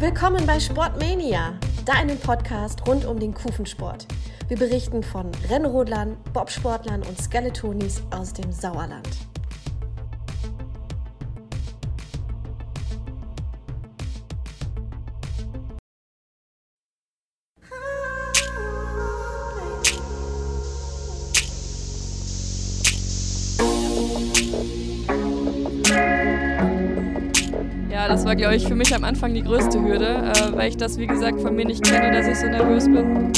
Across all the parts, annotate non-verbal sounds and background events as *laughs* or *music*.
Willkommen bei Sportmania, deinem Podcast rund um den Kufensport. Wir berichten von Rennrodlern, Bobsportlern und Skeletonis aus dem Sauerland. Das war, glaube ich, für mich am Anfang die größte Hürde, äh, weil ich das, wie gesagt, von mir nicht kenne, dass ich so nervös bin.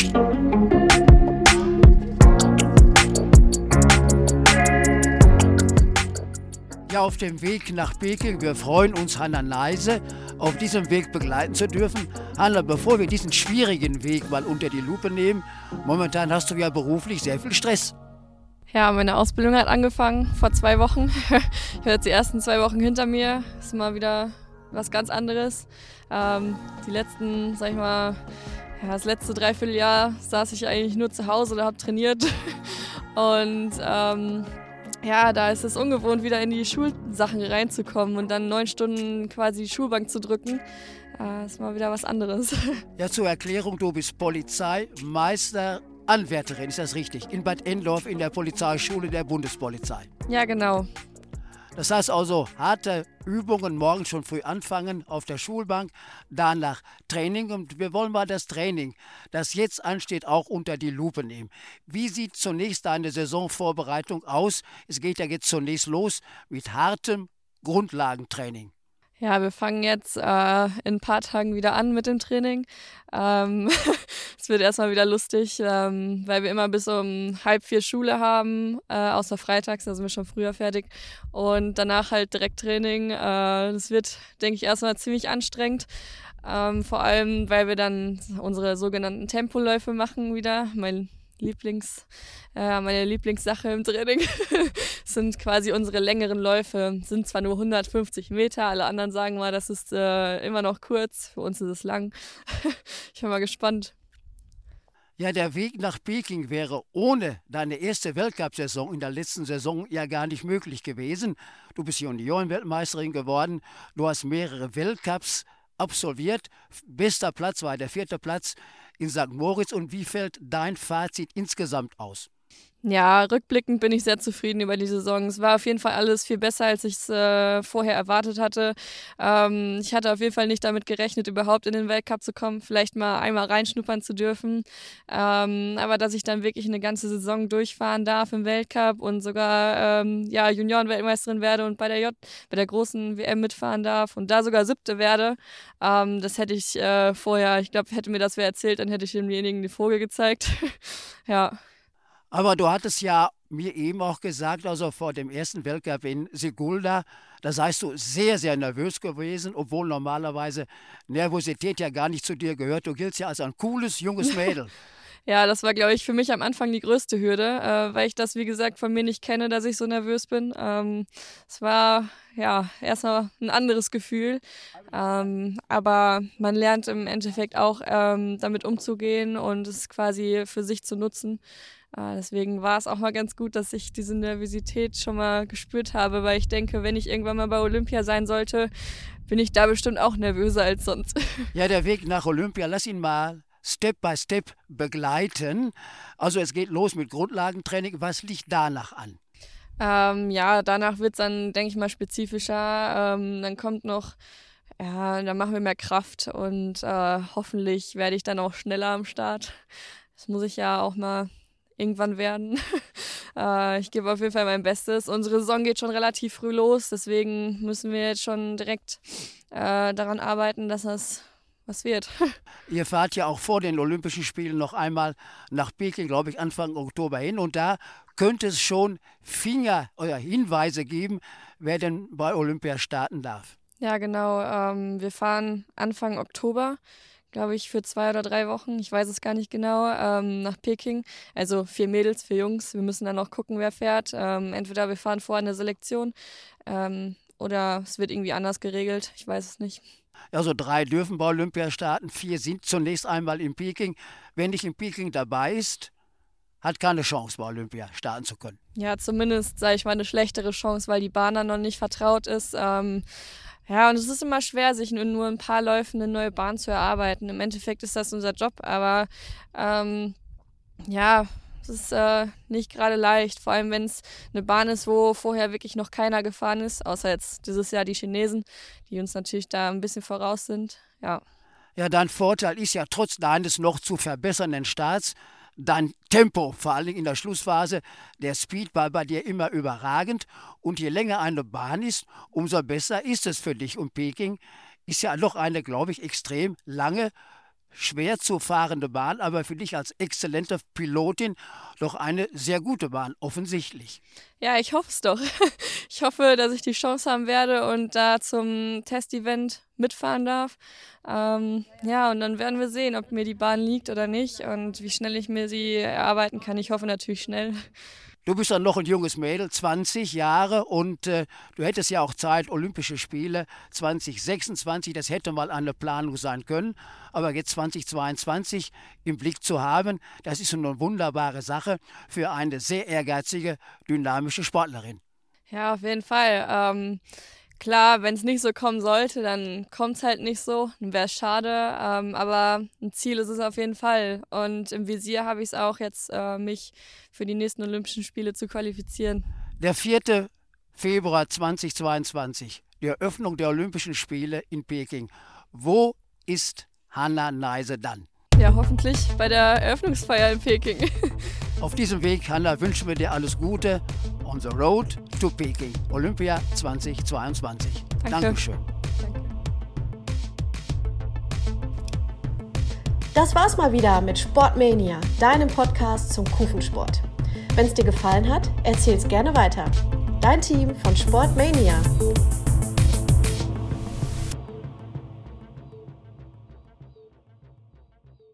Ja, auf dem Weg nach Peking. Wir freuen uns, Hanna Neise auf diesem Weg begleiten zu dürfen. Hanna, bevor wir diesen schwierigen Weg mal unter die Lupe nehmen, momentan hast du ja beruflich sehr viel Stress. Ja, meine Ausbildung hat angefangen vor zwei Wochen. *laughs* Ich habe jetzt die ersten zwei Wochen hinter mir. Ist mal wieder was ganz anderes. Ähm, die letzten, sag ich mal, ja, das letzte Dreivierteljahr saß ich eigentlich nur zu Hause oder habe trainiert. *laughs* Und ähm, ja, da ist es ungewohnt, wieder in die Schulsachen reinzukommen und dann neun Stunden quasi die Schulbank zu drücken. Äh, ist mal wieder was anderes. *laughs* Ja, zur Erklärung, du bist Polizeimeister, Anwärterin, ist das richtig? In Bad Endorf in der Polizeischule der Bundespolizei. Ja, genau. Das heißt also, harte Übungen morgens schon früh anfangen auf der Schulbank, danach Training und wir wollen mal das Training, das jetzt ansteht, auch unter die Lupe nehmen. Wie sieht zunächst deine Saisonvorbereitung aus? Es geht ja jetzt zunächst los mit hartem Grundlagentraining. Ja, wir fangen jetzt äh, in ein paar Tagen wieder an mit dem Training. Ähm, *laughs* es wird erstmal wieder lustig, ähm, weil wir immer bis um halb vier Schule haben, äh, außer freitags, da sind wir schon früher fertig. Und danach halt direkt Training. Äh, das wird, denke ich, erstmal ziemlich anstrengend. Ähm, vor allem, weil wir dann unsere sogenannten Tempoläufe machen wieder. Mein Lieblings, äh, meine Lieblingssache im Training *laughs* sind quasi unsere längeren Läufe. Sind zwar nur 150 Meter, alle anderen sagen mal, das ist äh, immer noch kurz. Für uns ist es lang. *laughs* ich bin mal gespannt. Ja, der Weg nach Peking wäre ohne deine erste Weltcup-Saison in der letzten Saison ja gar nicht möglich gewesen. Du bist Juniorenweltmeisterin geworden, du hast mehrere Weltcups absolviert. Bester Platz war der vierte Platz in St. Moritz. Und wie fällt dein Fazit insgesamt aus? Ja, rückblickend bin ich sehr zufrieden über die Saison. Es war auf jeden Fall alles viel besser, als ich es äh, vorher erwartet hatte. Ähm, ich hatte auf jeden Fall nicht damit gerechnet, überhaupt in den Weltcup zu kommen, vielleicht mal einmal reinschnuppern zu dürfen. Ähm, aber dass ich dann wirklich eine ganze Saison durchfahren darf im Weltcup und sogar ähm, ja, Juniorenweltmeisterin werde und bei der J, bei der großen WM mitfahren darf und da sogar siebte werde, ähm, das hätte ich äh, vorher, ich glaube, hätte mir das wer erzählt, dann hätte ich demjenigen die Vogel gezeigt. *laughs* ja. Aber du hattest ja mir eben auch gesagt, also vor dem ersten Weltcup in Sigulda, da seist du sehr, sehr nervös gewesen, obwohl normalerweise Nervosität ja gar nicht zu dir gehört. Du giltst ja als ein cooles, junges *laughs* Mädel. Ja, das war, glaube ich, für mich am Anfang die größte Hürde, äh, weil ich das, wie gesagt, von mir nicht kenne, dass ich so nervös bin. Ähm, es war ja erstmal ein anderes Gefühl, ähm, aber man lernt im Endeffekt auch ähm, damit umzugehen und es quasi für sich zu nutzen. Äh, deswegen war es auch mal ganz gut, dass ich diese Nervosität schon mal gespürt habe, weil ich denke, wenn ich irgendwann mal bei Olympia sein sollte, bin ich da bestimmt auch nervöser als sonst. Ja, der Weg nach Olympia, lass ihn mal Step by Step begleiten. Also es geht los mit Grundlagentraining. Was liegt danach an? Ähm, ja, danach wird es dann, denke ich mal, spezifischer. Ähm, dann kommt noch, ja, dann machen wir mehr Kraft und äh, hoffentlich werde ich dann auch schneller am Start. Das muss ich ja auch mal irgendwann werden. *laughs* äh, ich gebe auf jeden Fall mein Bestes. Unsere Saison geht schon relativ früh los, deswegen müssen wir jetzt schon direkt äh, daran arbeiten, dass das was wird. *laughs* Ihr fahrt ja auch vor den Olympischen Spielen noch einmal nach Peking, glaube ich, Anfang Oktober hin. Und da könnte es schon Finger oder Hinweise geben, wer denn bei Olympia starten darf. Ja, genau. Ähm, wir fahren Anfang Oktober glaube ich, für zwei oder drei Wochen. Ich weiß es gar nicht genau, ähm, nach Peking. Also vier Mädels, vier Jungs. Wir müssen dann auch gucken, wer fährt. Ähm, entweder wir fahren vor eine Selektion ähm, oder es wird irgendwie anders geregelt. Ich weiß es nicht. Also drei dürfen bei Olympia starten, vier sind zunächst einmal in Peking. Wer nicht in Peking dabei ist, hat keine Chance, bei Olympia starten zu können. Ja, zumindest, sage ich mal, eine schlechtere Chance, weil die Bahn dann noch nicht vertraut ist. Ähm, Ja, und es ist immer schwer, sich nur, nur ein paar Läufen eine neue Bahn zu erarbeiten. Im Endeffekt ist das unser Job, aber ähm, ja, es ist äh, nicht gerade leicht, vor allem wenn es eine Bahn ist, wo vorher wirklich noch keiner gefahren ist, außer jetzt dieses Jahr die Chinesen, die uns natürlich da ein bisschen voraus sind. Ja. Ja, dein Vorteil ist ja trotz deines noch zu verbessernden Starts dein Tempo, vor allem in der Schlussphase. Der Speed war bei dir immer überragend und je länger eine Bahn ist, umso besser ist es für dich. Und Peking ist ja noch eine, glaube ich, extrem lange schwer zu fahrende Bahn, aber für dich als exzellente Pilotin doch eine sehr gute Bahn, offensichtlich. Ja, ich hoffe es doch. *laughs* Ich hoffe, dass ich die Chance haben werde und da zum Testevent mitfahren darf. Ähm, ja, und dann werden wir sehen, ob mir die Bahn liegt oder nicht und wie schnell ich mir sie erarbeiten kann. Ich hoffe natürlich schnell. Du bist dann noch ein junges Mädel, 20 Jahre und äh, du hättest ja auch Zeit, Olympische Spiele 2026, das hätte mal eine Planung sein können, aber jetzt 2022 im Blick zu haben, das ist eine wunderbare Sache für eine sehr ehrgeizige, dynamische Sportlerin. Ja, auf jeden Fall. Ähm klar, wenn es nicht so kommen sollte, dann kommt es halt nicht so. Dann wäre es schade. Ähm, aber ein Ziel ist es auf jeden Fall. Und im Visier habe ich es auch jetzt, äh, mich für die nächsten Olympischen Spiele zu qualifizieren. Der 4. Februar 2022, die Eröffnung der Olympischen Spiele in Peking. Wo ist Hanna Neise dann? Ja, hoffentlich bei der Eröffnungsfeier in Peking. *laughs* Auf diesem Weg, Hanna, wünschen wir dir alles Gute on the road to Peking, Olympia 2022. Danke. Dankeschön. Das war's mal wieder mit Sportmania, deinem Podcast zum Kufensport. Wenn es dir gefallen hat, erzähl's gerne weiter. Dein Team von Sportmania.